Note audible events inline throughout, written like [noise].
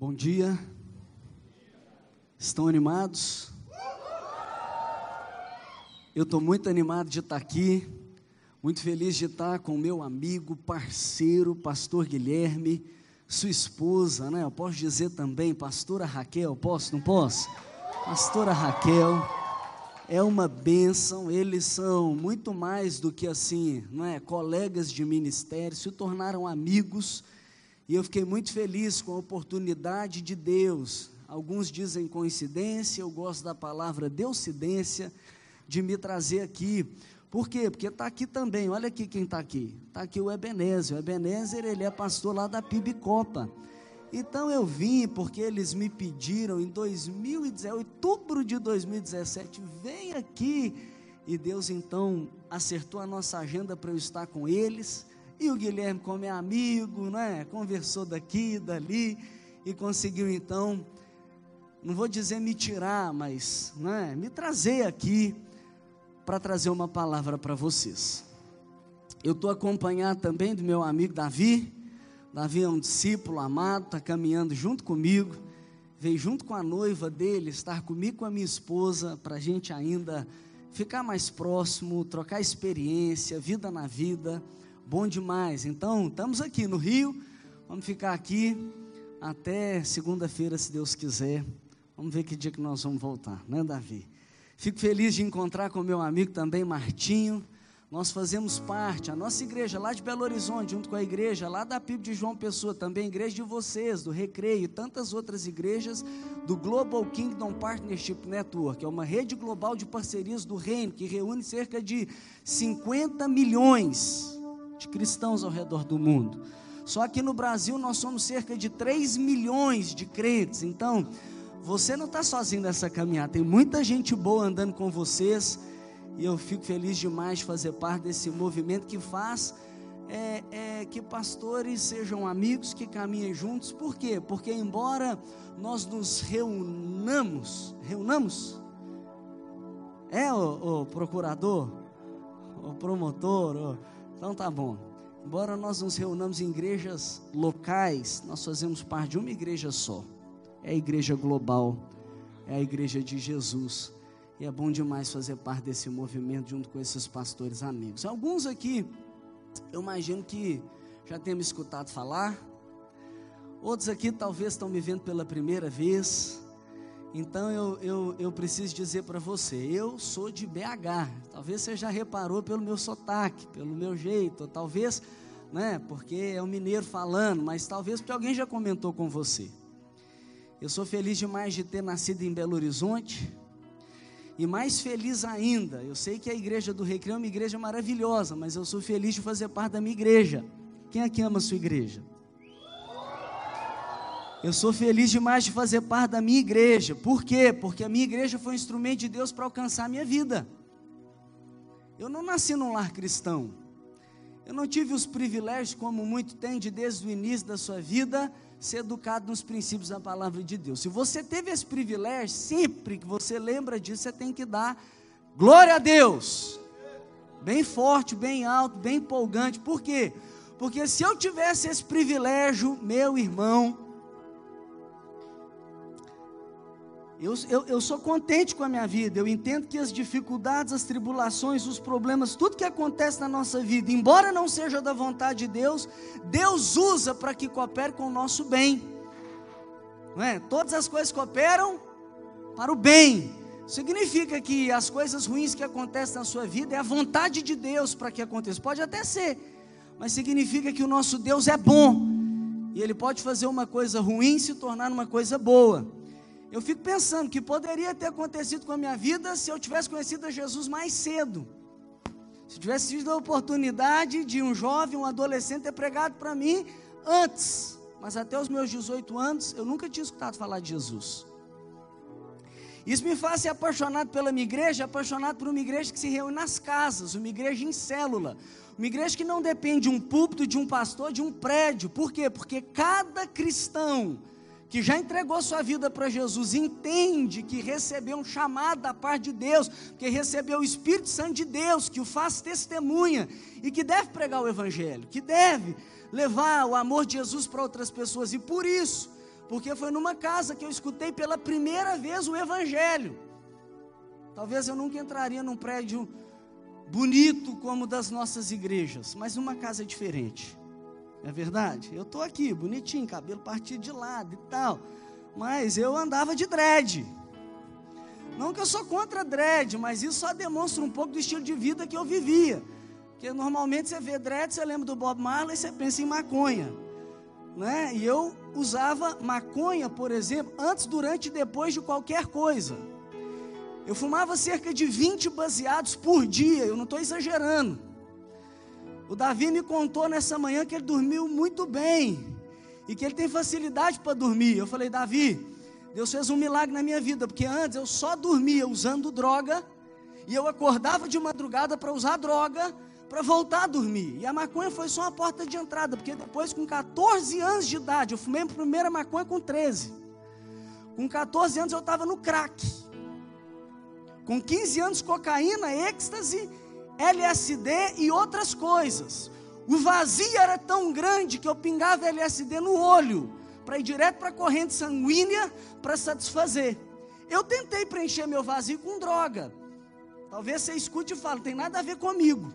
Bom dia. Estão animados? Eu estou muito animado de estar aqui, muito feliz de estar com o meu amigo, parceiro, pastor Guilherme, sua esposa, né? Eu posso dizer também, pastora Raquel, posso, não posso? Pastora Raquel, é uma bênção, eles são muito mais do que assim, não é? Colegas de ministério, se tornaram amigos e eu fiquei muito feliz com a oportunidade de Deus. Alguns dizem coincidência, eu gosto da palavra deucidência, de me trazer aqui. Por quê? Porque está aqui também, olha aqui quem está aqui. Está aqui o Ebenezer. O Ebenezer, ele é pastor lá da Pibicopa. Então eu vim porque eles me pediram em 2017, outubro de 2017, vem aqui. E Deus então acertou a nossa agenda para eu estar com eles. E o Guilherme, como é amigo, né, conversou daqui dali e conseguiu então, não vou dizer me tirar, mas né, me trazer aqui para trazer uma palavra para vocês. Eu estou acompanhado também do meu amigo Davi. Davi é um discípulo amado, está caminhando junto comigo. Veio junto com a noiva dele, estar comigo com a minha esposa, para a gente ainda ficar mais próximo, trocar experiência, vida na vida bom demais. Então, estamos aqui no Rio, vamos ficar aqui até segunda-feira, se Deus quiser. Vamos ver que dia que nós vamos voltar, né, Davi? Fico feliz de encontrar com meu amigo também, Martinho. Nós fazemos parte, a nossa igreja lá de Belo Horizonte, junto com a igreja lá da PIB de João Pessoa, também a igreja de vocês, do Recreio e tantas outras igrejas do Global Kingdom Partnership Network, que é uma rede global de parcerias do reino, que reúne cerca de 50 milhões de cristãos ao redor do mundo. Só que no Brasil nós somos cerca de 3 milhões de crentes. Então, você não está sozinho nessa caminhada. Tem muita gente boa andando com vocês. E eu fico feliz demais de fazer parte desse movimento que faz é, é, que pastores sejam amigos, que caminhem juntos. Por quê? Porque embora nós nos reunamos, reunamos, é o, o procurador, o promotor, o, então tá bom. Embora nós nos reunamos em igrejas locais, nós fazemos parte de uma igreja só. É a igreja global, é a igreja de Jesus. E é bom demais fazer parte desse movimento junto com esses pastores amigos. Alguns aqui, eu imagino que já tenham me escutado falar. Outros aqui talvez estão me vendo pela primeira vez. Então eu, eu, eu preciso dizer para você, eu sou de BH. Talvez você já reparou pelo meu sotaque, pelo meu jeito, ou talvez, né, porque é um mineiro falando, mas talvez porque alguém já comentou com você. Eu sou feliz demais de ter nascido em Belo Horizonte. E mais feliz ainda, eu sei que a igreja do Recreio é uma igreja maravilhosa, mas eu sou feliz de fazer parte da minha igreja. Quem aqui ama a sua igreja? Eu sou feliz demais de fazer parte da minha igreja. Por quê? Porque a minha igreja foi um instrumento de Deus para alcançar a minha vida. Eu não nasci num lar cristão. Eu não tive os privilégios, como muito tem, de desde o início da sua vida, ser educado nos princípios da palavra de Deus. Se você teve esse privilégio, sempre que você lembra disso, você tem que dar glória a Deus. Bem forte, bem alto, bem empolgante. Por quê? Porque se eu tivesse esse privilégio, meu irmão, Eu, eu, eu, sou contente com a minha vida, eu entendo que as dificuldades, as tribulações, os problemas, tudo que acontece na nossa vida, embora não seja da vontade de Deus, Deus usa para que coopere com o nosso bem. Não é? Todas as coisas cooperam para o bem. Significa que as coisas ruins que acontecem na sua vida é a vontade de Deus para que aconteça. Pode até ser, mas significa que o nosso Deus é bom. E Ele pode fazer uma coisa ruim se tornar uma coisa boa. Eu fico pensando que poderia ter acontecido com a minha vida se eu tivesse conhecido a Jesus mais cedo. Se tivesse tido a oportunidade de um jovem, um adolescente ter pregado para mim antes. Mas até os meus 18 anos, eu nunca tinha escutado falar de Jesus. Isso me faz ser apaixonado pela minha igreja, apaixonado por uma igreja que se reúne nas casas, uma igreja em célula, uma igreja que não depende de um púlpito, de um pastor, de um prédio. Por quê? Porque cada cristão que já entregou sua vida para Jesus, entende que recebeu um chamado da parte de Deus, que recebeu o Espírito Santo de Deus, que o faz testemunha e que deve pregar o Evangelho, que deve levar o amor de Jesus para outras pessoas, e por isso, porque foi numa casa que eu escutei pela primeira vez o Evangelho. Talvez eu nunca entraria num prédio bonito como das nossas igrejas, mas numa casa diferente. É verdade? Eu estou aqui, bonitinho, cabelo partido de lado e tal. Mas eu andava de dread. Não que eu sou contra dread, mas isso só demonstra um pouco do estilo de vida que eu vivia. Porque normalmente você vê dread, você lembra do Bob Marley, você pensa em maconha. Né? E eu usava maconha, por exemplo, antes, durante e depois de qualquer coisa. Eu fumava cerca de 20 baseados por dia, eu não estou exagerando. O Davi me contou nessa manhã que ele dormiu muito bem e que ele tem facilidade para dormir. Eu falei, Davi, Deus fez um milagre na minha vida, porque antes eu só dormia usando droga e eu acordava de madrugada para usar droga para voltar a dormir. E a maconha foi só uma porta de entrada, porque depois, com 14 anos de idade, eu fumei a primeira maconha com 13. Com 14 anos eu estava no crack. Com 15 anos, cocaína, êxtase, LSD e outras coisas. O vazio era tão grande que eu pingava LSD no olho, para ir direto para a corrente sanguínea para satisfazer. Eu tentei preencher meu vazio com droga. Talvez você escute e fale, tem nada a ver comigo.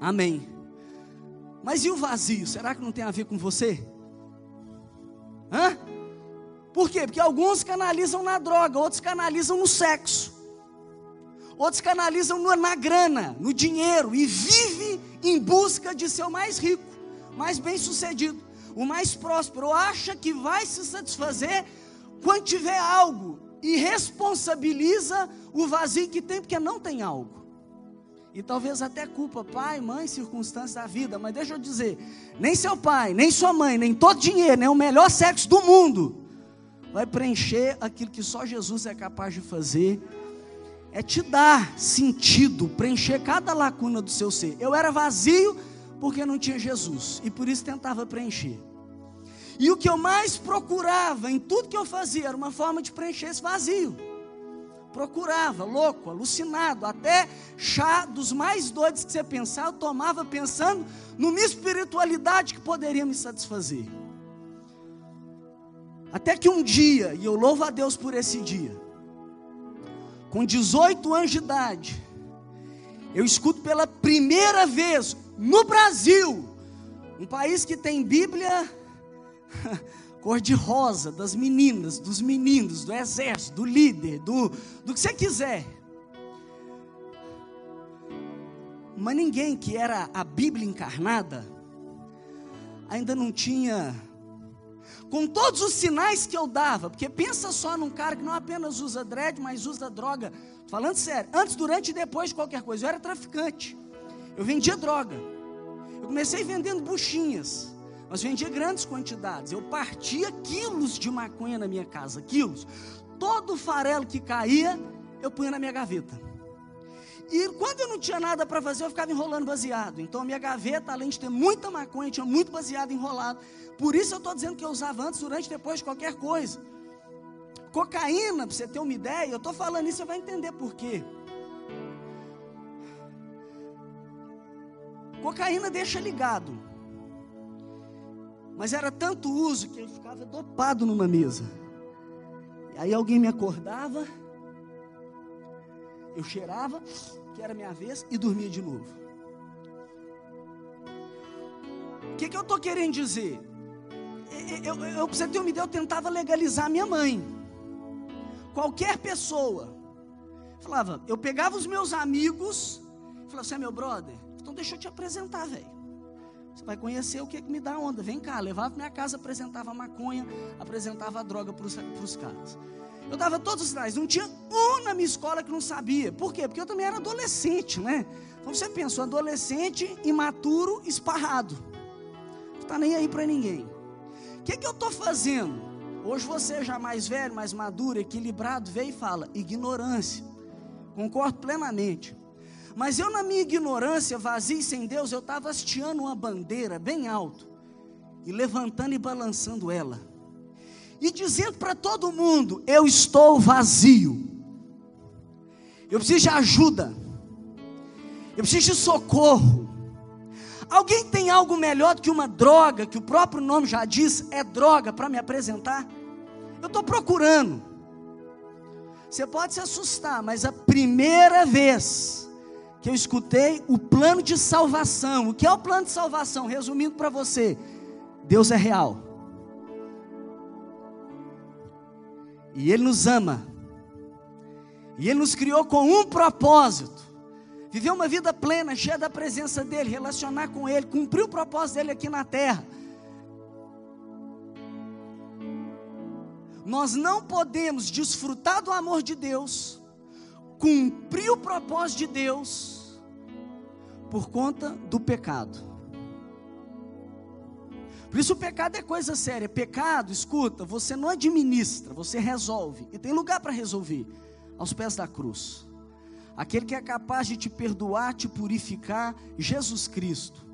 Amém. Mas e o vazio? Será que não tem a ver com você? Hã? Por quê? Porque alguns canalizam na droga, outros canalizam no sexo, outros canalizam na grana, no dinheiro e vive em busca de ser o mais rico, mais bem sucedido, o mais próspero, acha que vai se satisfazer quando tiver algo e responsabiliza o vazio que tem porque não tem algo. E talvez até culpa pai, mãe, circunstâncias da vida, mas deixa eu dizer, nem seu pai, nem sua mãe, nem todo dinheiro, nem o melhor sexo do mundo vai preencher aquilo que só Jesus é capaz de fazer, é te dar sentido, preencher cada lacuna do seu ser. Eu era vazio porque não tinha Jesus e por isso tentava preencher. E o que eu mais procurava em tudo que eu fazia era uma forma de preencher esse vazio. Procurava, louco, alucinado, até chá dos mais doidos que você pensar, eu tomava pensando numa espiritualidade que poderia me satisfazer. Até que um dia, e eu louvo a Deus por esse dia, com 18 anos de idade, eu escuto pela primeira vez no Brasil, um país que tem Bíblia [laughs] cor-de-rosa, das meninas, dos meninos, do exército, do líder, do, do que você quiser. Mas ninguém que era a Bíblia encarnada ainda não tinha com todos os sinais que eu dava, porque pensa só num cara que não apenas usa dread, mas usa droga. Falando sério, antes, durante e depois de qualquer coisa, eu era traficante. Eu vendia droga. Eu comecei vendendo buchinhas, mas vendia grandes quantidades. Eu partia quilos de maconha na minha casa, quilos. Todo farelo que caía, eu punha na minha gaveta. E quando eu não tinha nada para fazer, eu ficava enrolando baseado. Então a minha gaveta, além de ter muita maconha, tinha muito baseado enrolado. Por isso eu estou dizendo que eu usava antes, durante, depois de qualquer coisa. Cocaína, para você ter uma ideia, eu estou falando isso, você vai entender por quê. Cocaína deixa ligado. Mas era tanto uso que eu ficava dopado numa mesa. E aí alguém me acordava, eu cheirava, que era minha vez, e dormia de novo. O que, que eu estou querendo dizer? eu, eu, eu, você ter uma ideia, eu tentava legalizar minha mãe. Qualquer pessoa. Falava, eu pegava os meus amigos, falava, você é meu brother? Então deixa eu te apresentar, velho. Você vai conhecer o que, que me dá onda. Vem cá, levava para minha casa, apresentava maconha, apresentava droga para os caras. Eu dava todos os sinais. Não tinha um na minha escola que não sabia. Por quê? Porque eu também era adolescente, né? Então você pensa, um adolescente imaturo, esparrado. Não está nem aí para ninguém. O que, que eu estou fazendo? Hoje você já mais velho, mais maduro, equilibrado, veio e fala: ignorância. Concordo plenamente. Mas eu, na minha ignorância, vazia e sem Deus, eu estava hasteando uma bandeira bem alto, e levantando e balançando ela, e dizendo para todo mundo: eu estou vazio, eu preciso de ajuda, eu preciso de socorro. Alguém tem algo melhor do que uma droga, que o próprio nome já diz, é droga, para me apresentar? Eu estou procurando. Você pode se assustar, mas a primeira vez que eu escutei o plano de salvação, o que é o plano de salvação? Resumindo para você, Deus é real. E Ele nos ama. E Ele nos criou com um propósito: viver uma vida plena, cheia da presença dEle, relacionar com Ele, cumprir o propósito dEle aqui na terra. Nós não podemos desfrutar do amor de Deus, cumprir o propósito de Deus, por conta do pecado. Por isso o pecado é coisa séria. Pecado, escuta, você não administra, você resolve. E tem lugar para resolver aos pés da cruz. Aquele que é capaz de te perdoar, te purificar, Jesus Cristo.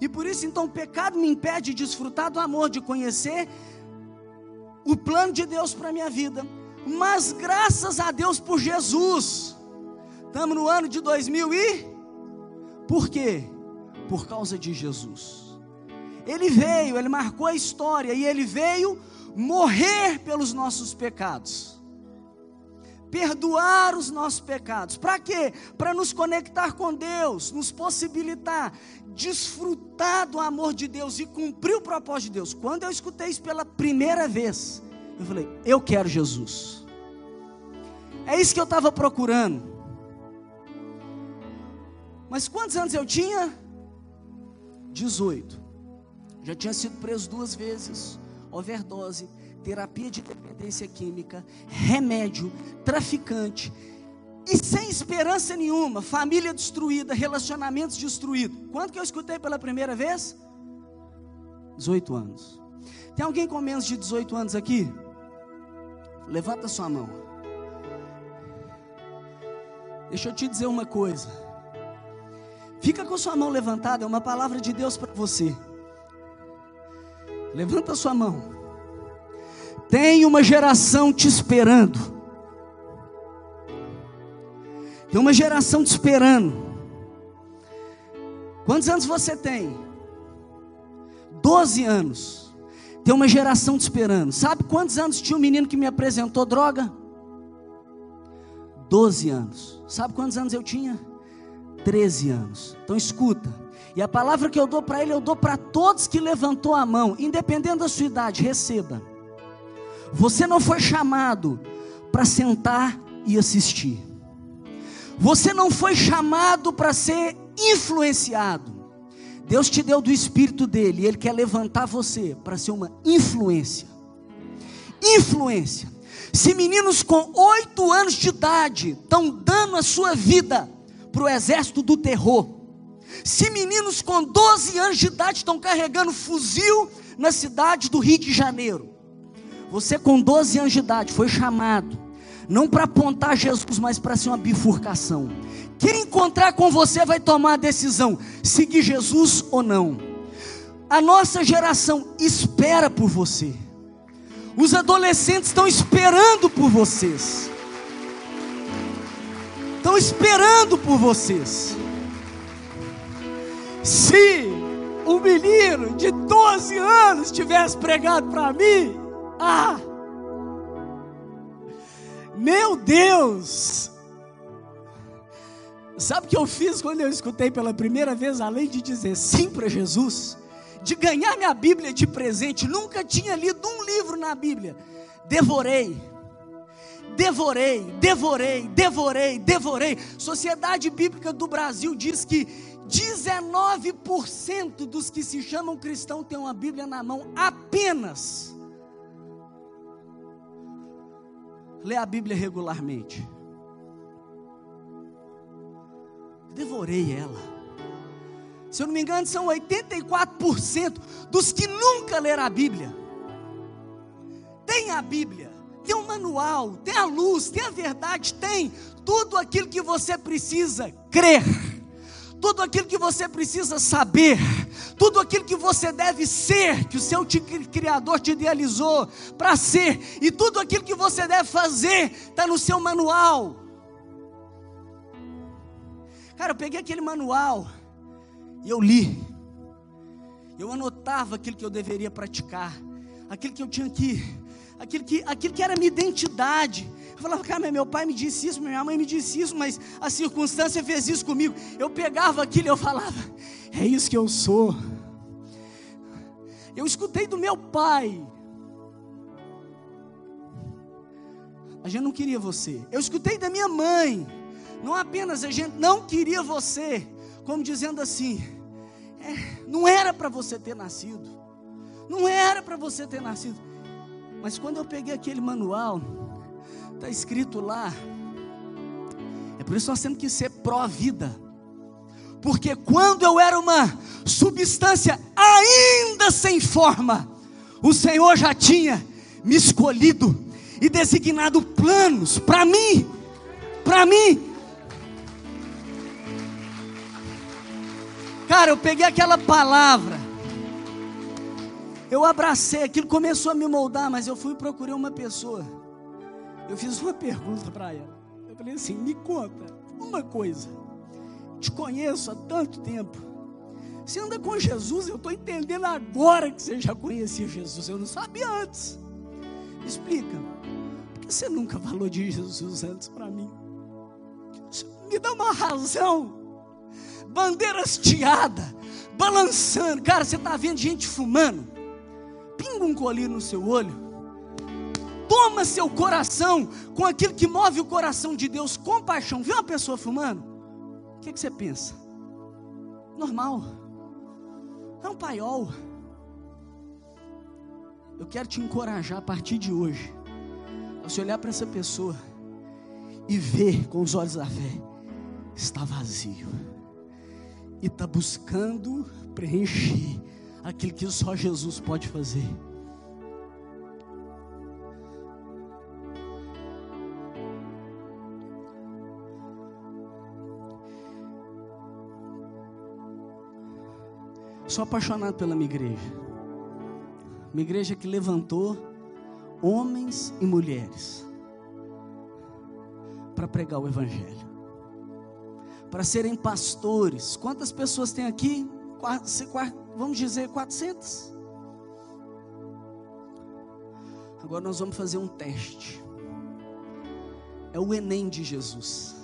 E por isso então o pecado me impede de desfrutar do amor, de conhecer o plano de Deus para a minha vida. Mas graças a Deus por Jesus. Estamos no ano de 2000 e por quê? Por causa de Jesus. Ele veio, ele marcou a história e ele veio morrer pelos nossos pecados perdoar os nossos pecados. Para quê? Para nos conectar com Deus, nos possibilitar desfrutar do amor de Deus e cumprir o propósito de Deus. Quando eu escutei isso pela primeira vez, eu falei: eu quero Jesus. É isso que eu estava procurando. Mas quantos anos eu tinha? 18. Já tinha sido preso duas vezes, overdose terapia de dependência química, remédio, traficante, e sem esperança nenhuma, família destruída, relacionamentos destruídos. Quando que eu escutei pela primeira vez? 18 anos. Tem alguém com menos de 18 anos aqui? Levanta sua mão. Deixa eu te dizer uma coisa. Fica com sua mão levantada, é uma palavra de Deus para você. Levanta sua mão. Tem uma geração te esperando. Tem uma geração te esperando. Quantos anos você tem? Doze anos. Tem uma geração te esperando. Sabe quantos anos tinha um menino que me apresentou droga? Doze anos. Sabe quantos anos eu tinha? Treze anos. Então escuta. E a palavra que eu dou para ele, eu dou para todos que levantou a mão, independente da sua idade, receba. Você não foi chamado para sentar e assistir. Você não foi chamado para ser influenciado. Deus te deu do espírito dele, e ele quer levantar você para ser uma influência. Influência. Se meninos com oito anos de idade estão dando a sua vida para o exército do terror, se meninos com 12 anos de idade estão carregando fuzil na cidade do Rio de Janeiro, você com 12 anos de idade foi chamado, não para apontar Jesus, mas para ser uma bifurcação. Quem encontrar com você vai tomar a decisão: seguir Jesus ou não. A nossa geração espera por você. Os adolescentes estão esperando por vocês. Estão esperando por vocês. Se um menino de 12 anos tivesse pregado para mim, ah! Meu Deus! Sabe o que eu fiz quando eu escutei pela primeira vez, além de dizer sim para Jesus, de ganhar minha Bíblia de presente, nunca tinha lido um livro na Bíblia. Devorei, devorei, devorei, devorei, devorei. Sociedade Bíblica do Brasil diz que 19% dos que se chamam cristãos têm uma Bíblia na mão apenas. lê a Bíblia regularmente. Devorei ela. Se eu não me engano, são 84% dos que nunca leram a Bíblia. Tem a Bíblia, tem o manual, tem a luz, tem a verdade, tem tudo aquilo que você precisa crer tudo aquilo que você precisa saber, tudo aquilo que você deve ser, que o seu Criador te idealizou para ser, e tudo aquilo que você deve fazer, está no seu manual. Cara, eu peguei aquele manual e eu li. Eu anotava aquilo que eu deveria praticar, aquilo que eu tinha que, aquilo que, aquilo que era minha identidade. Eu falava, cara, meu pai me disse isso, minha mãe me disse isso, mas a circunstância fez isso comigo. Eu pegava aquilo e eu falava, é isso que eu sou. Eu escutei do meu pai. A gente não queria você. Eu escutei da minha mãe. Não apenas a gente não queria você, como dizendo assim: é, não era para você ter nascido, não era para você ter nascido. Mas quando eu peguei aquele manual, está escrito lá, é por isso que nós temos que ser pró-vida, porque quando eu era uma substância ainda sem forma, o Senhor já tinha me escolhido e designado planos para mim, para mim, Cara, eu peguei aquela palavra, eu abracei, aquilo começou a me moldar, mas eu fui procurar uma pessoa. Eu fiz uma pergunta para ela. Eu falei assim: me conta uma coisa. Te conheço há tanto tempo. Você anda com Jesus, eu estou entendendo agora que você já conhecia Jesus. Eu não sabia antes. Me explica. Por que você nunca falou de Jesus antes para mim? Me dá uma razão bandeira hasteada, balançando. Cara, você está vendo gente fumando? Pinga um colírio no seu olho. Toma seu coração com aquilo que move o coração de Deus, compaixão. Vê uma pessoa fumando? O que, que você pensa? Normal. É um paiol. Eu quero te encorajar a partir de hoje. A você olhar para essa pessoa e ver com os olhos da fé, está vazio e está buscando preencher aquilo que só Jesus pode fazer. Sou apaixonado pela minha igreja. Minha igreja que levantou homens e mulheres para pregar o Evangelho para serem pastores. Quantas pessoas tem aqui? Vamos dizer 400. Agora nós vamos fazer um teste. É o Enem de Jesus.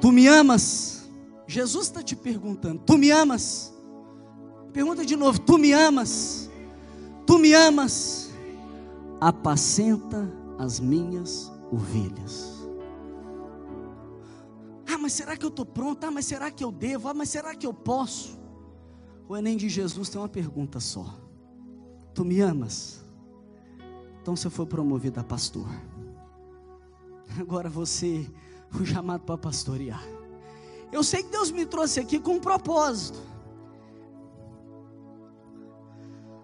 Tu me amas? Jesus está te perguntando: Tu me amas? Pergunta de novo: Tu me amas? Tu me amas? Apacenta as minhas ovelhas. Ah, mas será que eu estou pronto? Ah, mas será que eu devo? Ah, mas será que eu posso? O Enem de Jesus tem uma pergunta só: Tu me amas? Então você foi promovido a pastor. Agora você foi chamado para pastorear. Eu sei que Deus me trouxe aqui com um propósito.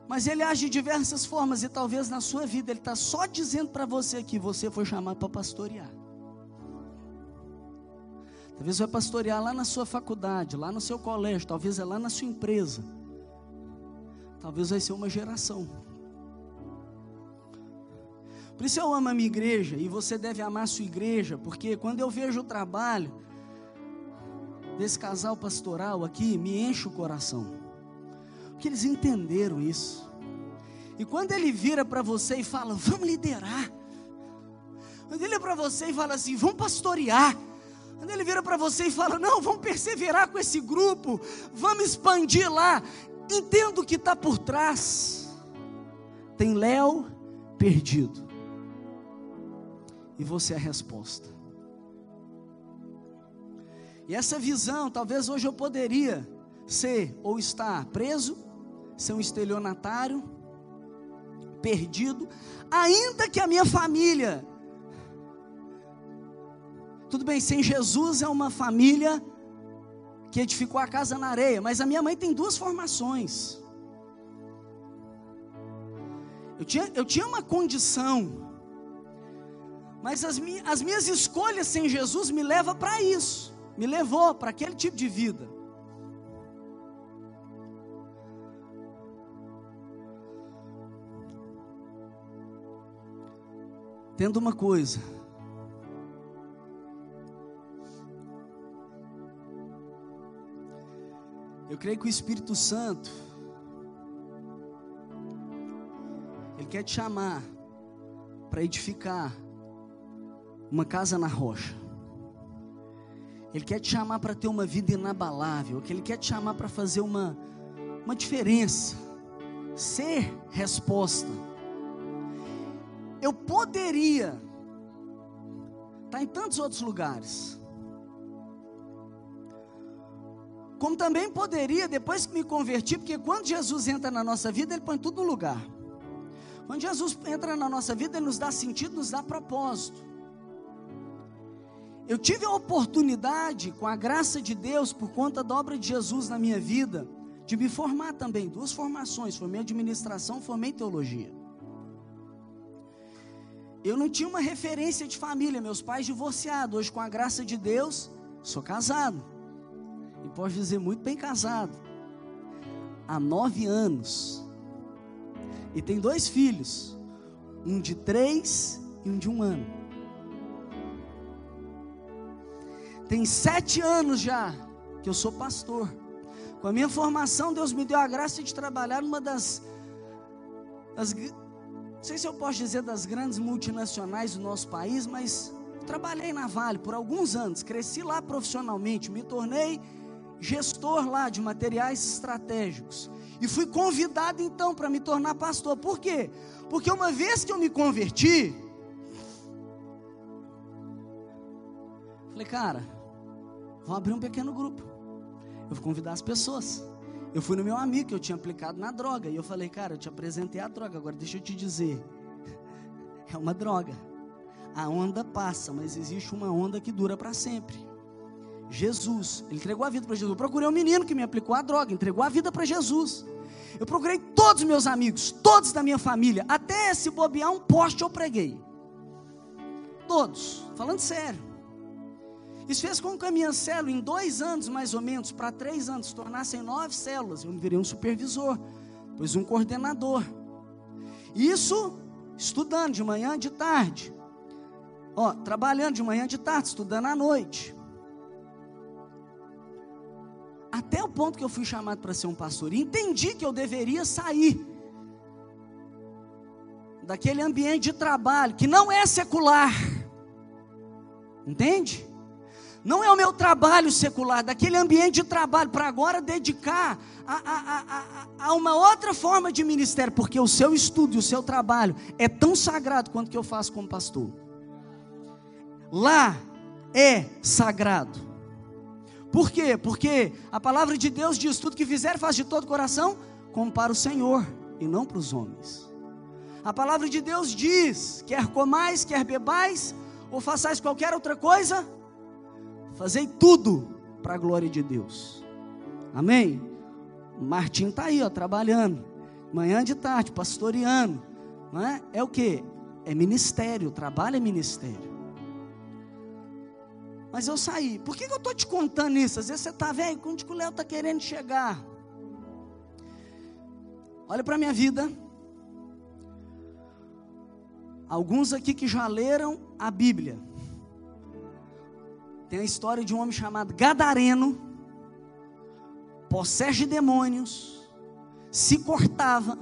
Mas Ele age de diversas formas, e talvez na sua vida Ele está só dizendo para você que você foi chamado para pastorear. Talvez vai pastorear lá na sua faculdade, lá no seu colégio, talvez é lá na sua empresa. Talvez vai ser uma geração. Por isso eu amo a minha igreja e você deve amar a sua igreja, porque quando eu vejo o trabalho desse casal pastoral aqui, me enche o coração. Porque eles entenderam isso. E quando ele vira para você e fala, vamos liderar. Quando ele vira para você e fala assim, vamos pastorear. Quando ele vira para você e fala: Não, vamos perseverar com esse grupo, vamos expandir lá. Entendo o que está por trás. Tem Léo perdido. E você é a resposta. E essa visão, talvez hoje eu poderia ser ou estar preso, ser um estelionatário, perdido, ainda que a minha família tudo bem, sem Jesus é uma família que edificou a casa na areia, mas a minha mãe tem duas formações. Eu tinha, eu tinha uma condição, mas as, mi, as minhas escolhas sem Jesus me levam para isso, me levou para aquele tipo de vida. Tendo uma coisa, creio que o Espírito Santo, Ele quer te chamar para edificar uma casa na rocha. Ele quer te chamar para ter uma vida inabalável. Ele quer te chamar para fazer uma, uma diferença. Ser resposta. Eu poderia estar em tantos outros lugares. Como também poderia, depois que me converti, porque quando Jesus entra na nossa vida, Ele põe tudo no lugar. Quando Jesus entra na nossa vida, Ele nos dá sentido, nos dá propósito. Eu tive a oportunidade, com a graça de Deus, por conta da obra de Jesus na minha vida, de me formar também, duas formações, formei administração, formei teologia. Eu não tinha uma referência de família, meus pais divorciados, hoje com a graça de Deus, sou casado. E posso dizer muito bem casado. Há nove anos. E tem dois filhos, um de três e um de um ano. Tem sete anos já que eu sou pastor. Com a minha formação, Deus me deu a graça de trabalhar numa das, das não sei se eu posso dizer das grandes multinacionais do nosso país, mas trabalhei na Vale por alguns anos, cresci lá profissionalmente, me tornei gestor lá de materiais estratégicos. E fui convidado então para me tornar pastor. Por quê? Porque uma vez que eu me converti, falei, cara, Vamos abrir um pequeno grupo. Eu vou convidar as pessoas. Eu fui no meu amigo que eu tinha aplicado na droga. E eu falei, cara, eu te apresentei a droga. Agora deixa eu te dizer. [laughs] É uma droga. A onda passa, mas existe uma onda que dura para sempre. Jesus, ele entregou a vida para Jesus. Eu procurei um menino que me aplicou a droga, entregou a vida para Jesus. Eu procurei todos os meus amigos, todos da minha família, até se bobear um poste eu preguei. Todos, falando sério. Isso fez com que a minha célula, em dois anos mais ou menos, para três anos, se tornassem nove células. Eu me virei um supervisor, depois um coordenador. Isso estudando de manhã, de tarde. Ó, trabalhando de manhã, de tarde, estudando à noite. Até o ponto que eu fui chamado para ser um pastor. Entendi que eu deveria sair daquele ambiente de trabalho que não é secular. Entende? Não é o meu trabalho secular, daquele ambiente de trabalho, para agora dedicar a, a, a, a, uma outra forma de ministério, porque o seu estudo e o seu trabalho é tão sagrado quanto que eu faço como pastor. Lá é sagrado. Por quê? Porque a palavra de Deus diz: tudo que fizer, faz de todo coração, como para o Senhor e não para os homens. A palavra de Deus diz: quer comais, quer bebais, ou façais qualquer outra coisa, Fazei tudo para a glória de Deus. Amém? O Martim está aí, ó, trabalhando. Manhã de tarde, pastoreando. Não é? é o que? É ministério, trabalho é ministério. Mas eu saí. Por que, que eu estou te contando isso? Às vezes você está velho, onde que o Léo está querendo chegar? Olha para a minha vida. Alguns aqui que já leram a Bíblia. Tem a história de um homem chamado Gadareno, possesso de demônios, se cortava,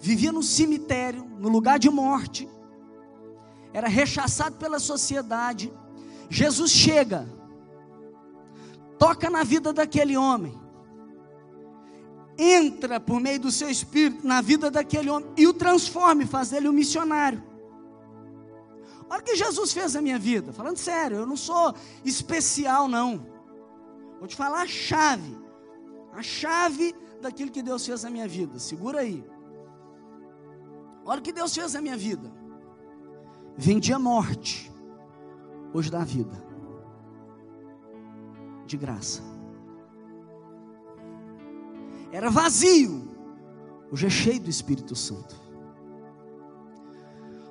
vivia no cemitério, no lugar de morte, era rechaçado pela sociedade. Jesus chega, toca na vida daquele homem, entra por meio do seu espírito na vida daquele homem e o transforma faz dele um missionário. Olha o que Jesus fez na minha vida. Falando sério, eu não sou especial, não. Vou te falar a chave. A chave daquilo que Deus fez na minha vida. Segura aí. Olha o que Deus fez na minha vida. Vendia morte. Hoje dá vida. De graça. Era vazio. Hoje é cheio do Espírito Santo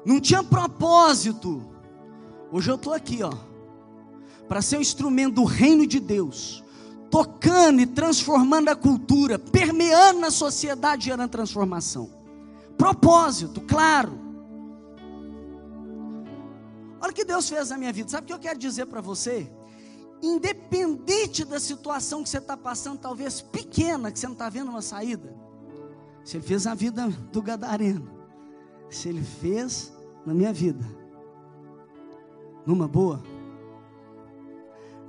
não tinha propósito. Hoje eu estou aqui, ó, para ser um instrumento do reino de Deus, tocando e transformando a cultura, permeando na sociedade, gerando transformação. Propósito, claro. Olha o que Deus fez na minha vida. Sabe o que eu quero dizer para você? independente da situação que você está passando, talvez pequena, que você não está vendo uma saída. Se Ele fez a vida do Gadareno, se Ele fez na minha vida, numa boa,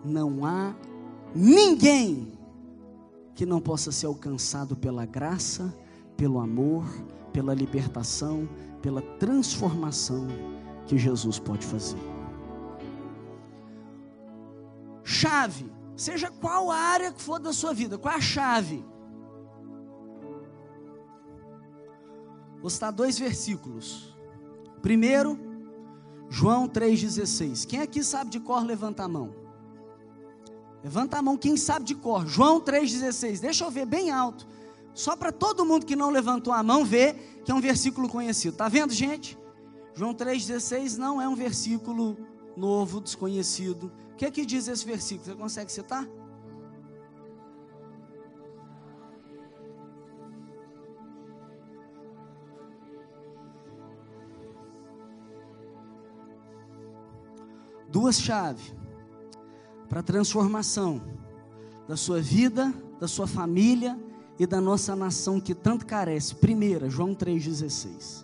não há ninguém que não possa ser alcançado pela graça, pelo amor, pela libertação, pela transformação que Jesus pode fazer. Chave, seja qual a área que for da sua vida, qual a chave? Vou citar dois versículos. Primeiro, João 3,16. Quem aqui sabe de cor, levanta a mão. Levanta a mão quem sabe de cor. João 3,16. Deixa eu ver bem alto. Só para todo mundo que não levantou a mão ver que é um versículo conhecido. Tá vendo, gente? João 3,16 não é um versículo novo, desconhecido. O que é que diz esse versículo? Você consegue citar? Duas chaves para a transformação da sua vida, da sua família e da nossa nação que tanto carece. Primeira, João 3,16.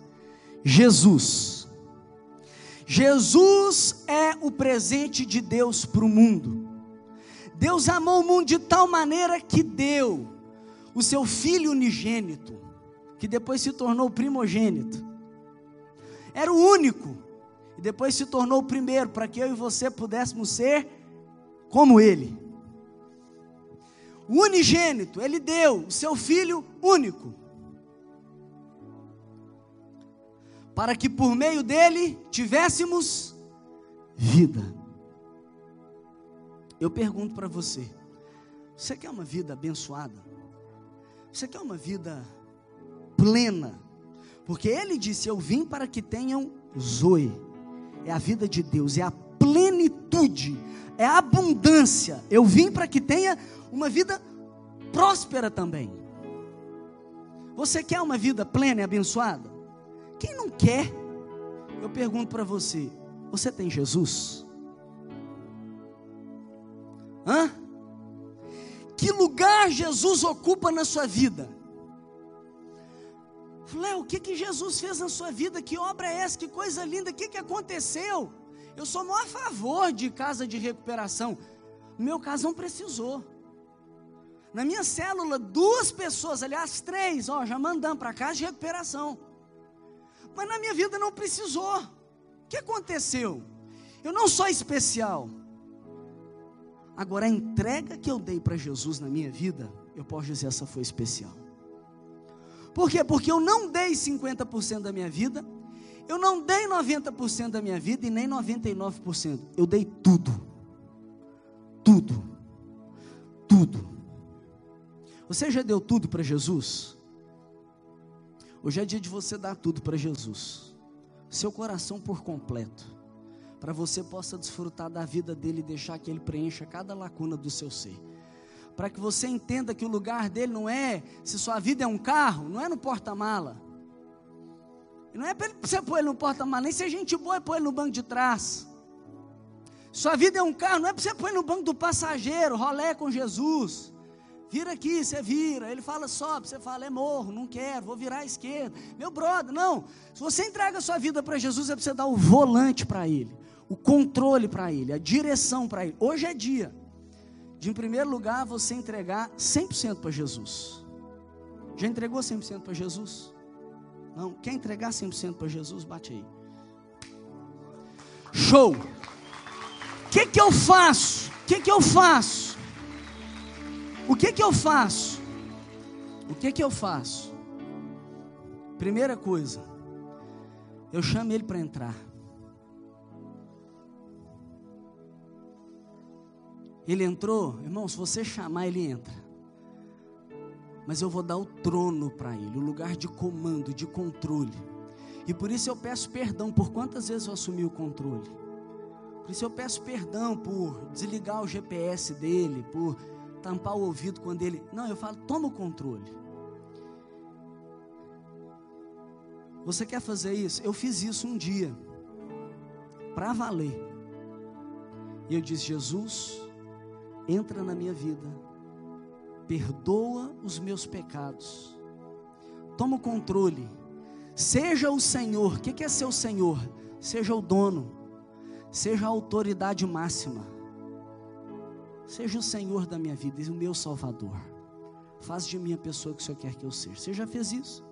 Jesus. Jesus é o presente de Deus para o mundo. Deus amou o mundo de tal maneira que deu o seu filho unigênito, que depois se tornou primogênito. Era o único, depois se tornou o primeiro, para que eu e você pudéssemos ser como ele o unigênito, ele deu o seu filho único, para que por meio dele tivéssemos vida. Eu pergunto para você: você quer uma vida abençoada? Você quer uma vida plena? Porque ele disse: Eu vim para que tenham zoe. É a vida de Deus, é a plenitude, é a abundância. Eu vim para que tenha uma vida próspera também. Você quer uma vida plena e abençoada? Quem não quer? Eu pergunto para você: você tem Jesus? Hã? Que lugar Jesus ocupa na sua vida? Falei, o que, que Jesus fez na sua vida? Que obra é essa? Que coisa linda? O que, que aconteceu? Eu sou maior a favor de casa de recuperação. No meu caso, não precisou. Na minha célula, duas pessoas, aliás, três, ó, já mandamos para casa de recuperação. Mas na minha vida não precisou. O que aconteceu? Eu não sou especial. Agora, a entrega que eu dei para Jesus na minha vida, eu posso dizer essa foi especial. Por quê? Porque eu não dei 50% da minha vida, eu não dei 90% da minha vida e nem 99%. Eu dei tudo. Tudo. Tudo. Você já deu tudo para Jesus? Hoje é dia de você dar tudo para Jesus. Seu coração por completo. Para você possa desfrutar da vida dele e deixar que ele preencha cada lacuna do seu ser. Para que você entenda que o lugar dele não é, se sua vida é um carro, não é no porta-mala. Não é para você pôr ele no porta-mala, nem se a gente boa é pôr ele no banco de trás. Sua vida é um carro, não é para você pôr ele no banco do passageiro, rolé com Jesus. Vira aqui, você vira. Ele fala, sobe, você fala, é morro, não quero, vou virar à esquerda. Meu brother, não. Se você entrega a sua vida para Jesus, é para você dar o volante para Ele, o controle para Ele, a direção para Ele. Hoje é dia de, em primeiro lugar, você entregar 100% para Jesus. Já entregou 100% para Jesus? Não? Quer entregar 100% para Jesus? Bate aí. Show! O que, que eu faço? O que, que eu faço? O que que eu faço? O que que eu faço? Primeira coisa, eu chamo ele para entrar. Ele entrou, irmão, se você chamar, ele entra. Mas eu vou dar o trono para ele, o lugar de comando, de controle. E por isso eu peço perdão por quantas vezes eu assumi o controle. Por isso eu peço perdão por desligar o GPS dele, por tampar o ouvido quando ele. Não, eu falo, toma o controle. Você quer fazer isso? Eu fiz isso um dia, para valer. E eu disse: Jesus, entra na minha vida, perdoa os meus pecados, toma o controle, seja o Senhor. O que é ser o Senhor? Seja o dono, seja a autoridade máxima, seja o Senhor da minha vida e o meu Salvador. Faz de mim a pessoa que o Senhor quer que eu seja. Você já fez isso?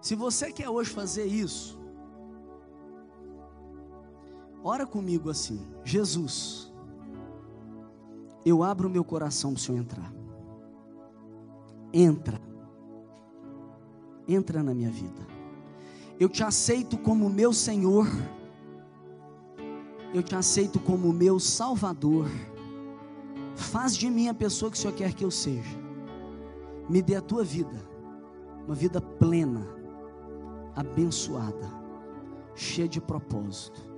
Se você quer hoje fazer isso, ora comigo assim: Jesus, eu abro meu coração para o Senhor entrar. Entra. Entra na minha vida. Eu te aceito como meu Senhor. Eu te aceito como meu Salvador. Faz de mim a pessoa que o Senhor quer que eu seja. Me dê a tua vida, uma vida plena, abençoada, cheia de propósito,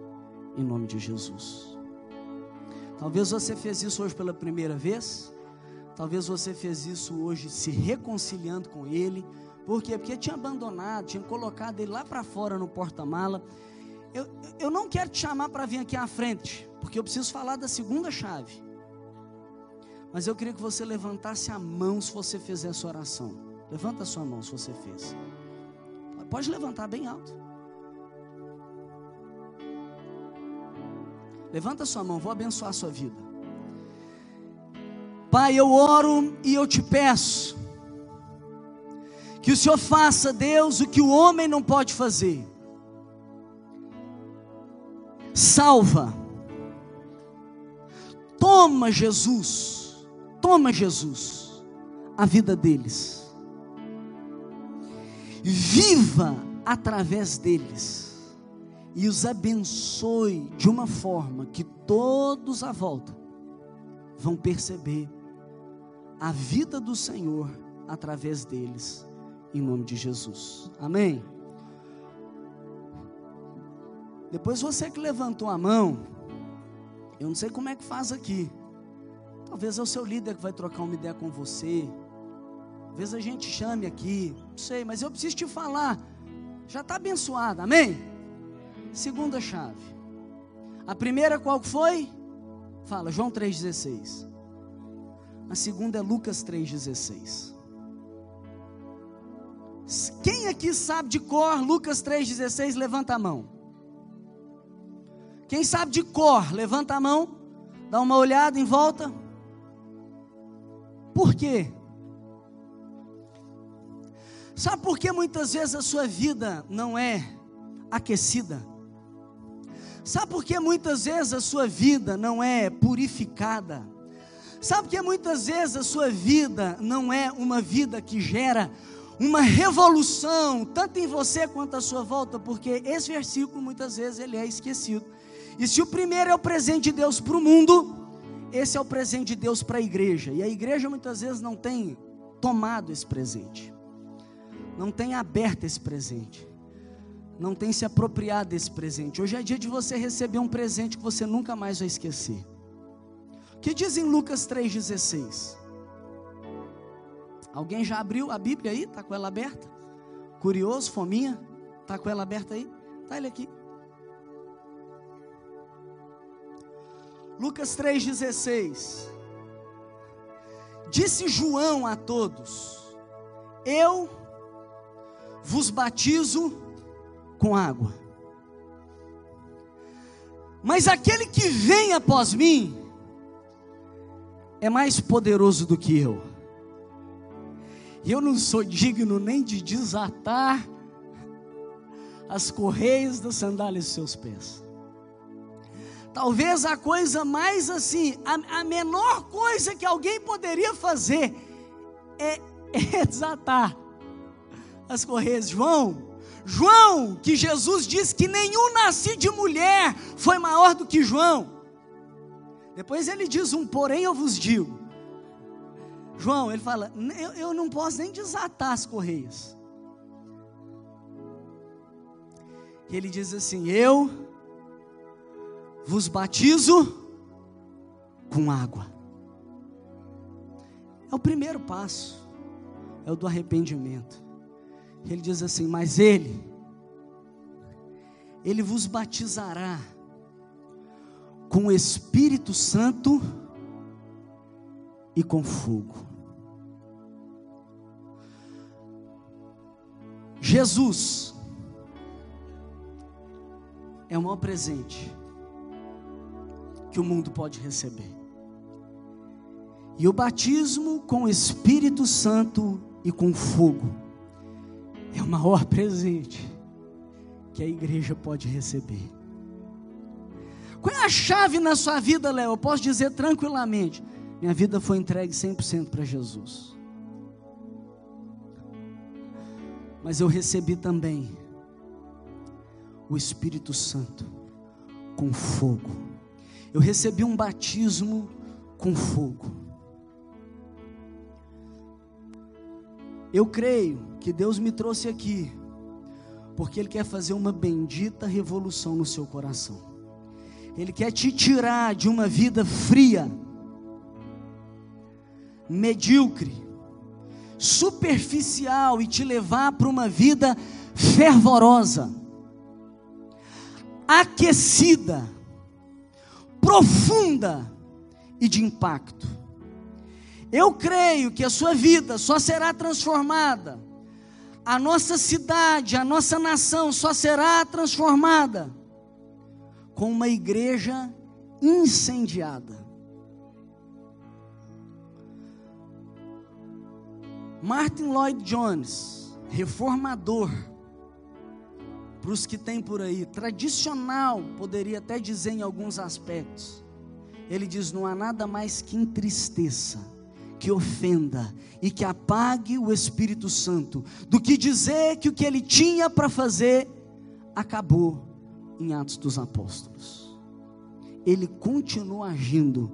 em nome de Jesus. Talvez você fez isso hoje pela primeira vez, talvez você fez isso hoje se reconciliando com Ele, por quê? Porque tinha abandonado, tinha colocado ele lá para fora no porta-mala. Eu, eu não quero te chamar para vir aqui à frente, porque eu preciso falar da segunda chave. Mas eu queria que você levantasse a mão se você fez essa oração. Levanta a sua mão se você fez. Pode levantar bem alto. Levanta sua mão, vou abençoar a sua vida. Pai, eu oro e eu te peço que o Senhor faça, Deus, o que o homem não pode fazer. Salva. Toma, Jesus. Toma, Jesus, a vida deles. Viva através deles. E os abençoe de uma forma que todos à volta vão perceber a vida do Senhor através deles em nome de Jesus. Amém? Depois você que levantou a mão, eu não sei como é que faz aqui. Talvez é o seu líder que vai trocar uma ideia com você. Talvez a gente chame aqui, não sei, mas eu preciso te falar. Já está abençoado, amém? Segunda chave. A primeira qual foi? Fala, João 3,16. A segunda é Lucas 3,16. Quem aqui sabe de cor Lucas 3,16? Levanta a mão. Quem sabe de cor, levanta a mão. Dá uma olhada em volta. Por quê? Sabe por que muitas vezes a sua vida não é aquecida? Sabe por que muitas vezes a sua vida não é purificada? Sabe por que muitas vezes a sua vida não é uma vida que gera uma revolução, tanto em você quanto à sua volta, porque esse versículo muitas vezes ele é esquecido. E se o primeiro é o presente de Deus para o mundo, esse é o presente de Deus para a igreja. E a igreja muitas vezes não tem tomado esse presente, não tem aberto esse presente, não tem se apropriado desse presente. Hoje é dia de você receber um presente que você nunca mais vai esquecer. O que diz em Lucas 3,16? Alguém já abriu a Bíblia aí? Está com ela aberta? Curioso, fominha? Está com ela aberta aí? Está ele aqui. Lucas 3,16. Disse João a todos: Eu vos batizo com água. Mas aquele que vem após mim é mais poderoso do que eu e eu não sou digno nem de desatar as correias das sandálias de seus pés. Talvez a coisa mais assim, a, a menor coisa que alguém poderia fazer é, [laughs] é desatar as correias. João, João, que Jesus disse que nenhum nascido de mulher foi maior do que João. Depois ele diz um, porém eu vos digo, João, ele fala: eu, eu não posso nem desatar as correias. E ele diz assim: Eu vos batizo com água. É o primeiro passo, é o do arrependimento. Ele diz assim: Mas ele, ele vos batizará com o Espírito Santo e com fogo. Jesus é o maior presente que o mundo pode receber. E o batismo com o Espírito Santo e com fogo é o maior [laughs] presente que a igreja pode receber. Qual é a chave na sua vida, Léo? Eu posso dizer tranquilamente: minha vida foi entregue 100% para Jesus. Mas eu recebi também o Espírito Santo com fogo. Eu recebi um batismo com fogo. Eu creio que Deus me trouxe aqui porque Ele quer fazer uma bendita revolução no seu coração. Ele quer te tirar de uma vida fria, medíocre, superficial e te levar para uma vida fervorosa, aquecida, profunda e de impacto. Eu creio que a sua vida só será transformada a nossa cidade, a nossa nação só será transformada com uma igreja incendiada. Martin Lloyd Jones, reformador, para os que tem por aí, tradicional, poderia até dizer em alguns aspectos, ele diz: não há nada mais que entristeça que ofenda e que apague o Espírito Santo, do que dizer que o que ele tinha para fazer acabou em Atos dos Apóstolos. Ele continua agindo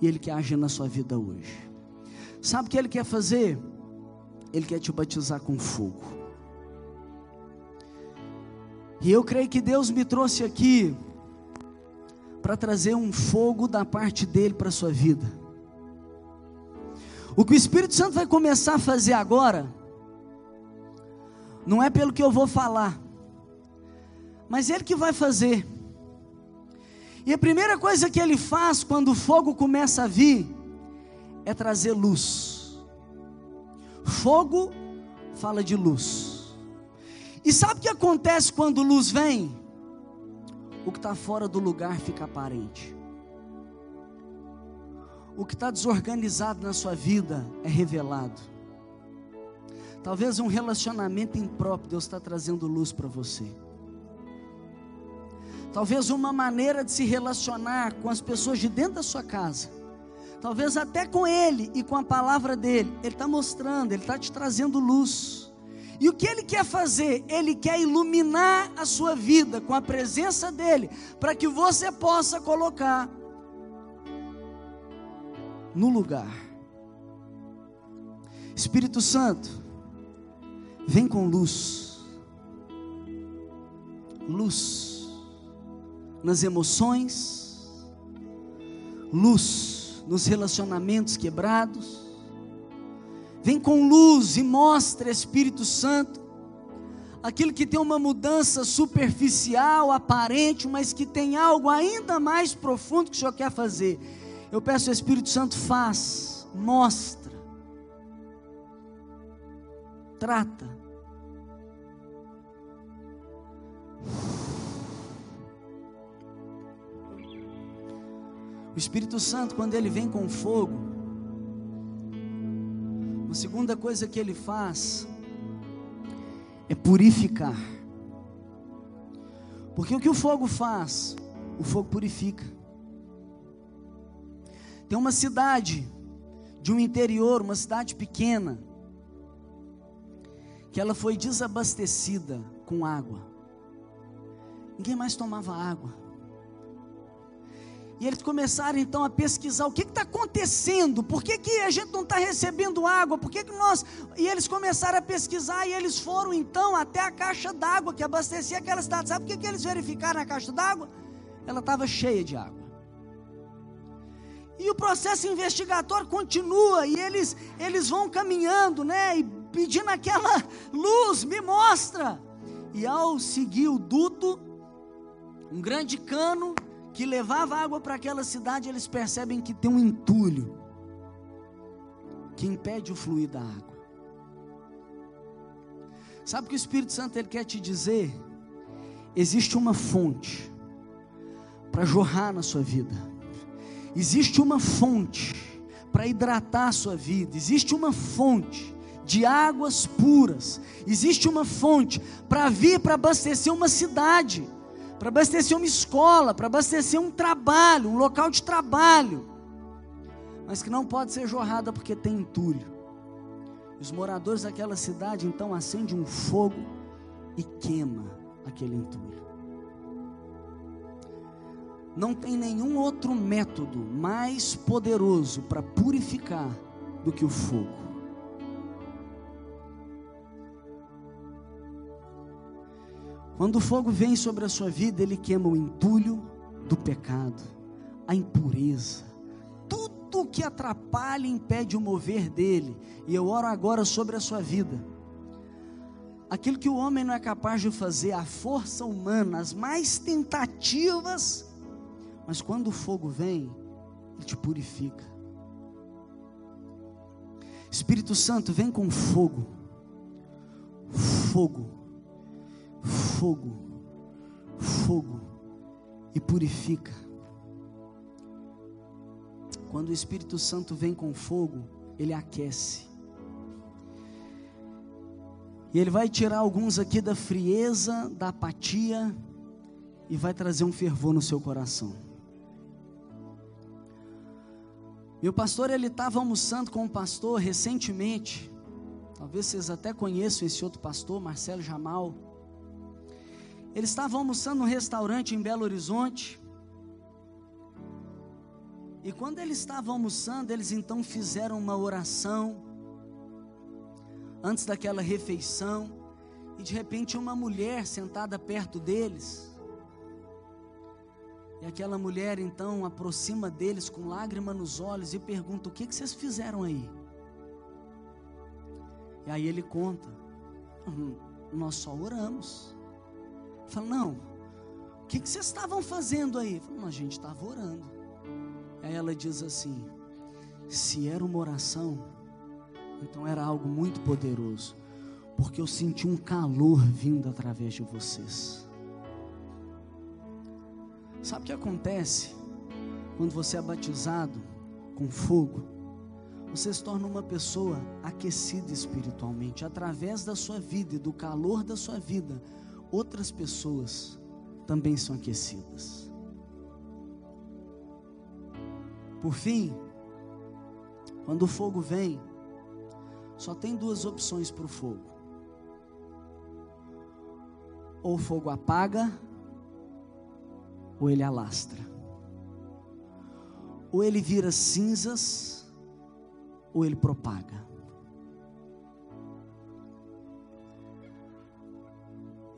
e ele quer agir na sua vida hoje. Sabe o que ele quer fazer? Ele quer te batizar com fogo. E eu creio que Deus me trouxe aqui para trazer um fogo da parte dele para a sua vida. O que o Espírito Santo vai começar a fazer agora, não é pelo que eu vou falar, mas Ele que vai fazer. E a primeira coisa que Ele faz quando o fogo começa a vir, é trazer luz. Fogo fala de luz. E sabe o que acontece quando luz vem? O que está fora do lugar fica aparente o que está desorganizado na sua vida é revelado. Talvez um relacionamento impróprio, Deus está trazendo luz para você. Talvez uma maneira de se relacionar com as pessoas de dentro da sua casa. Talvez até com Ele e com a palavra dele. Ele está mostrando, Ele está te trazendo luz. E o que Ele quer fazer? Ele quer iluminar a sua vida com a presença dEle, para que você possa colocar no lugar. Espírito Santo, vem com luz. Luz nas emoções, luz nos relacionamentos quebrados. Vem com luz e mostra, Espírito Santo, aquilo que tem uma mudança superficial, aparente, mas que tem algo ainda mais profundo que o Senhor quer fazer. Eu peço ao Espírito Santo, faz, mostra, trata. O Espírito Santo, quando ele vem com fogo, a segunda coisa que ele faz é purificar. Porque o que o fogo faz? O fogo purifica. Tem uma cidade de um interior, uma cidade pequena, que ela foi desabastecida com água. Ninguém mais tomava água. E eles começaram então a pesquisar o que está acontecendo, por que, que a gente não está recebendo água, por que, que nós. E eles começaram a pesquisar e eles foram então até a caixa d'água que abastecia aquela cidade. Sabe por que, que eles verificaram a caixa d'água? Ela estava cheia de água. E o processo investigatório continua e eles, eles vão caminhando, né? E pedindo aquela luz, me mostra. E ao seguir o duto, um grande cano que levava água para aquela cidade, eles percebem que tem um entulho que impede o fluir da água. Sabe o que o Espírito Santo ele quer te dizer? Existe uma fonte para jorrar na sua vida. Existe uma fonte para hidratar a sua vida. Existe uma fonte de águas puras. Existe uma fonte para vir para abastecer uma cidade, para abastecer uma escola, para abastecer um trabalho, um local de trabalho. Mas que não pode ser jorrada porque tem entulho. Os moradores daquela cidade então acendem um fogo e queima aquele entulho. Não tem nenhum outro método mais poderoso para purificar do que o fogo. Quando o fogo vem sobre a sua vida, ele queima o entulho do pecado, a impureza, tudo que atrapalha e impede o mover dele. E eu oro agora sobre a sua vida. Aquilo que o homem não é capaz de fazer, a força humana, as mais tentativas, mas quando o fogo vem, ele te purifica. Espírito Santo, vem com fogo, fogo fogo, fogo e purifica. Quando o Espírito Santo vem com fogo, ele aquece. E ele vai tirar alguns aqui da frieza, da apatia e vai trazer um fervor no seu coração. Meu pastor, ele estava almoçando com um pastor recentemente. Talvez vocês até conheçam esse outro pastor, Marcelo Jamal. Eles estavam almoçando num restaurante em Belo Horizonte. E quando eles estavam almoçando, eles então fizeram uma oração antes daquela refeição. E de repente uma mulher sentada perto deles. E aquela mulher então aproxima deles com lágrima nos olhos e pergunta: O que, que vocês fizeram aí? E aí ele conta: hum, Nós só oramos. Fala, não, o que, que vocês estavam fazendo aí? Fala, a gente estava orando. Aí ela diz assim: se era uma oração, então era algo muito poderoso, porque eu senti um calor vindo através de vocês. Sabe o que acontece quando você é batizado com fogo? Você se torna uma pessoa aquecida espiritualmente através da sua vida e do calor da sua vida outras pessoas também são aquecidas. Por fim, quando o fogo vem, só tem duas opções para o fogo: ou o fogo apaga, ou ele alastra, ou ele vira cinzas, ou ele propaga.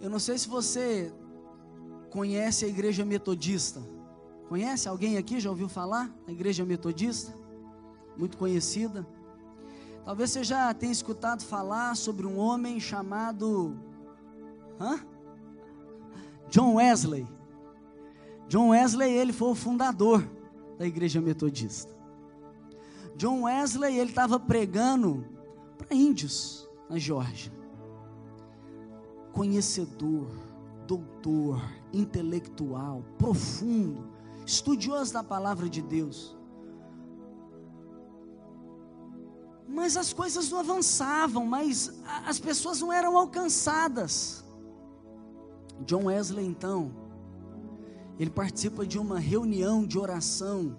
Eu não sei se você conhece a igreja metodista. Conhece alguém aqui? Já ouviu falar? A igreja metodista? Muito conhecida. Talvez você já tenha escutado falar sobre um homem chamado Hã? John Wesley. John Wesley, ele foi o fundador da igreja metodista. John Wesley, ele estava pregando para índios na Geórgia conhecedor, doutor, intelectual, profundo, estudioso da palavra de Deus. Mas as coisas não avançavam, mas as pessoas não eram alcançadas. John Wesley, então, ele participa de uma reunião de oração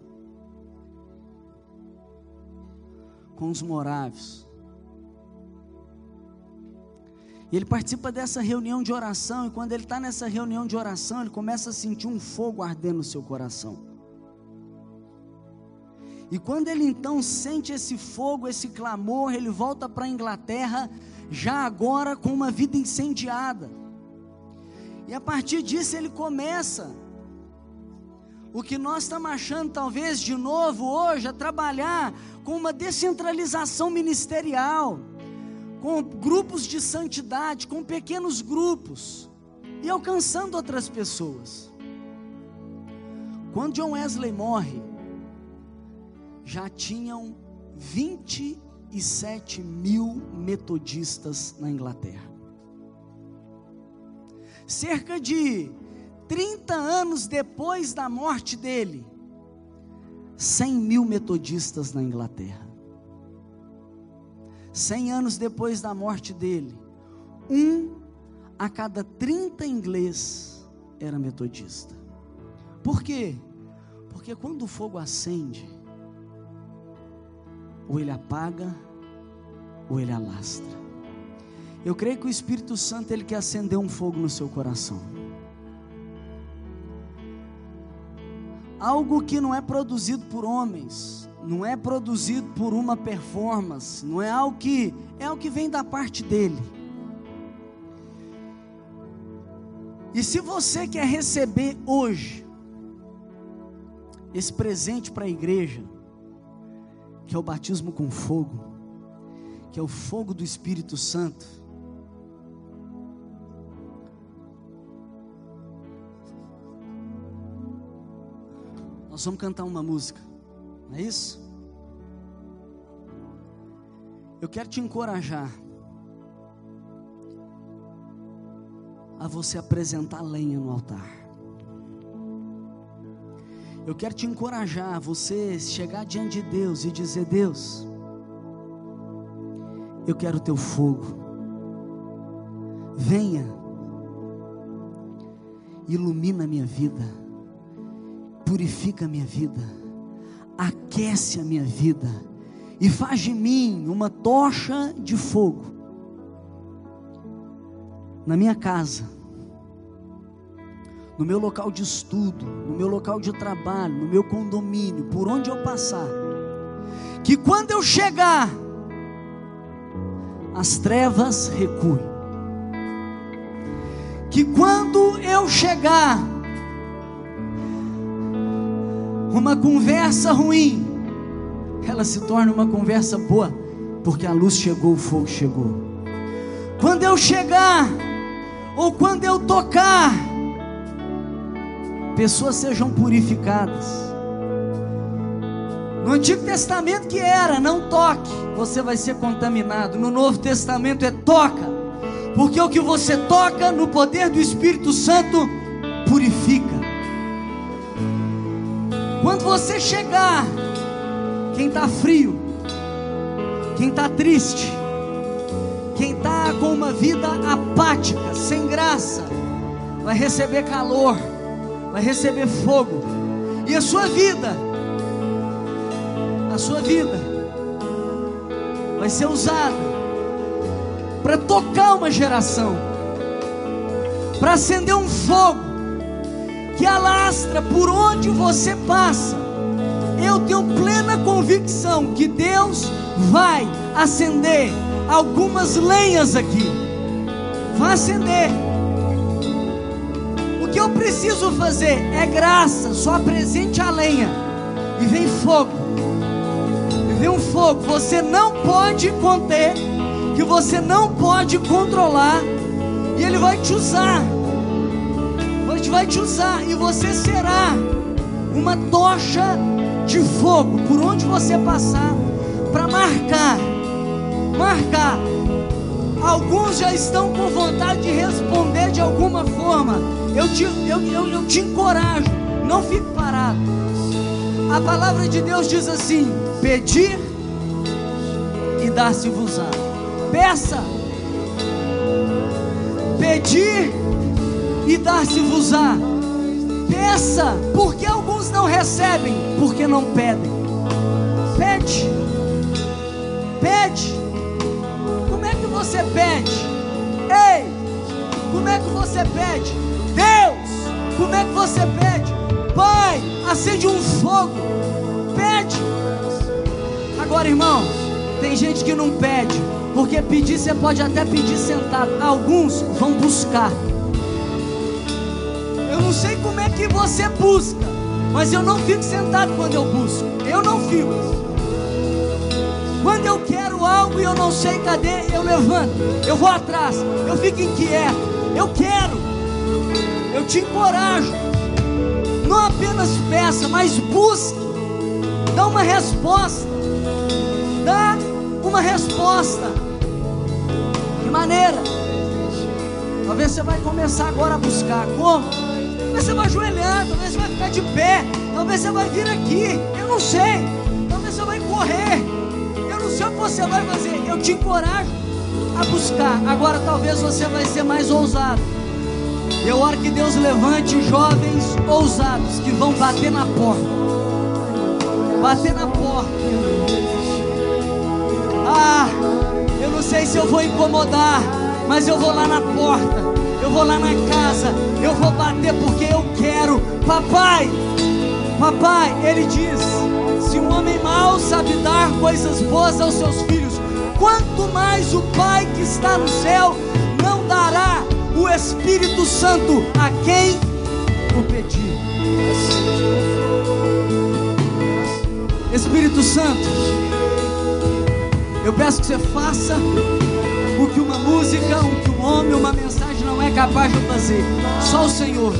com os moráveis. Ele participa dessa reunião de oração, e quando ele está nessa reunião de oração, ele começa a sentir um fogo ardendo no seu coração. E quando ele então sente esse fogo, esse clamor, ele volta para a Inglaterra, já agora com uma vida incendiada. E a partir disso ele começa o que nós estamos achando talvez de novo hoje, a trabalhar com uma descentralização ministerial com grupos de santidade, com pequenos grupos e alcançando outras pessoas. Quando John Wesley morre, já tinham 27 mil metodistas na Inglaterra. Cerca de 30 anos depois da morte dele, 100 mil metodistas na Inglaterra. 100 anos depois da morte dele, um a cada 30 inglês era metodista. Por quê? Porque quando o fogo acende, ou ele apaga, ou ele alastra. Eu creio que o Espírito Santo ele quer acender um fogo no seu coração. Algo que não é produzido por homens, não é produzido por uma performance, não é algo que é o que vem da parte dele. E se você quer receber hoje esse presente para a igreja, que é o batismo com fogo, que é o fogo do Espírito Santo, nós vamos cantar uma música, não é isso? Eu quero te encorajar a você apresentar lenha no altar. Eu quero te encorajar a você chegar diante de Deus e dizer: Deus, eu quero o teu fogo. Venha, ilumina a minha vida, purifica a minha vida, aquece a minha vida e faz de mim uma tocha de fogo na minha casa no meu local de estudo, no meu local de trabalho, no meu condomínio, por onde eu passar, que quando eu chegar, as trevas recuem. Que quando eu chegar, uma conversa ruim, ela se torne uma conversa boa, porque a luz chegou, o fogo chegou. Quando eu chegar, ou quando eu tocar, pessoas sejam purificadas. No Antigo Testamento que era, não toque, você vai ser contaminado. No Novo Testamento é toca, porque o que você toca no poder do Espírito Santo purifica. Quando você chegar, quem está frio, quem está triste, quem está com uma vida apática, sem graça, vai receber calor vai receber fogo. E a sua vida, a sua vida, vai ser usada para tocar uma geração, para acender um fogo que alastra por onde você passa. Eu tenho plena convicção que Deus vai acender algumas lenhas aqui. Vai acender que eu preciso fazer é graça, só apresente a lenha e vem fogo. E vem um fogo, você não pode conter, que você não pode controlar, e ele vai te usar. Vai te usar e você será uma tocha de fogo por onde você passar para marcar, marcar. Alguns já estão com vontade de responder de alguma forma eu te, eu, eu, eu te encorajo, não fique parado. A palavra de Deus diz assim: pedir e dar-se-vos-á. Peça, pedir e dar-se-vos-á. Peça, porque alguns não recebem, porque não pedem. Pede, pede. Como é que você pede? Ei, como é que você pede? Deus, como é que você pede? Pai, acende um fogo. Pede. Agora, irmão, tem gente que não pede, porque pedir você pode até pedir sentado. Alguns vão buscar. Não sei como é que você busca, mas eu não fico sentado quando eu busco. Eu não fico. Quando eu quero algo e eu não sei cadê, eu levanto, eu vou atrás, eu fico inquieto, eu quero. Eu te encorajo. Não apenas peça, mas busque. Dá uma resposta. Dá uma resposta. Que maneira? Talvez você vai começar agora a buscar. Como? Talvez você vai ajoelhar, talvez você vai ficar de pé, talvez você vai vir aqui. Eu não sei. Talvez você vai correr. Eu não sei o que você vai fazer. Eu te encorajo a buscar. Agora talvez você vai ser mais ousado. Eu oro que Deus levante jovens ousados que vão bater na porta. Bater na porta. Ah, eu não sei se eu vou incomodar, mas eu vou lá na porta. Eu vou lá na casa. Eu vou bater porque eu quero. Papai, papai, ele diz: se um homem mau sabe dar coisas boas aos seus filhos, quanto mais o Pai que está no céu não dará o Espírito Santo a quem o pedir. Espírito Santo, eu peço que você faça o que uma música, o que um homem, uma mensagem é capaz de fazer. Só o Senhor,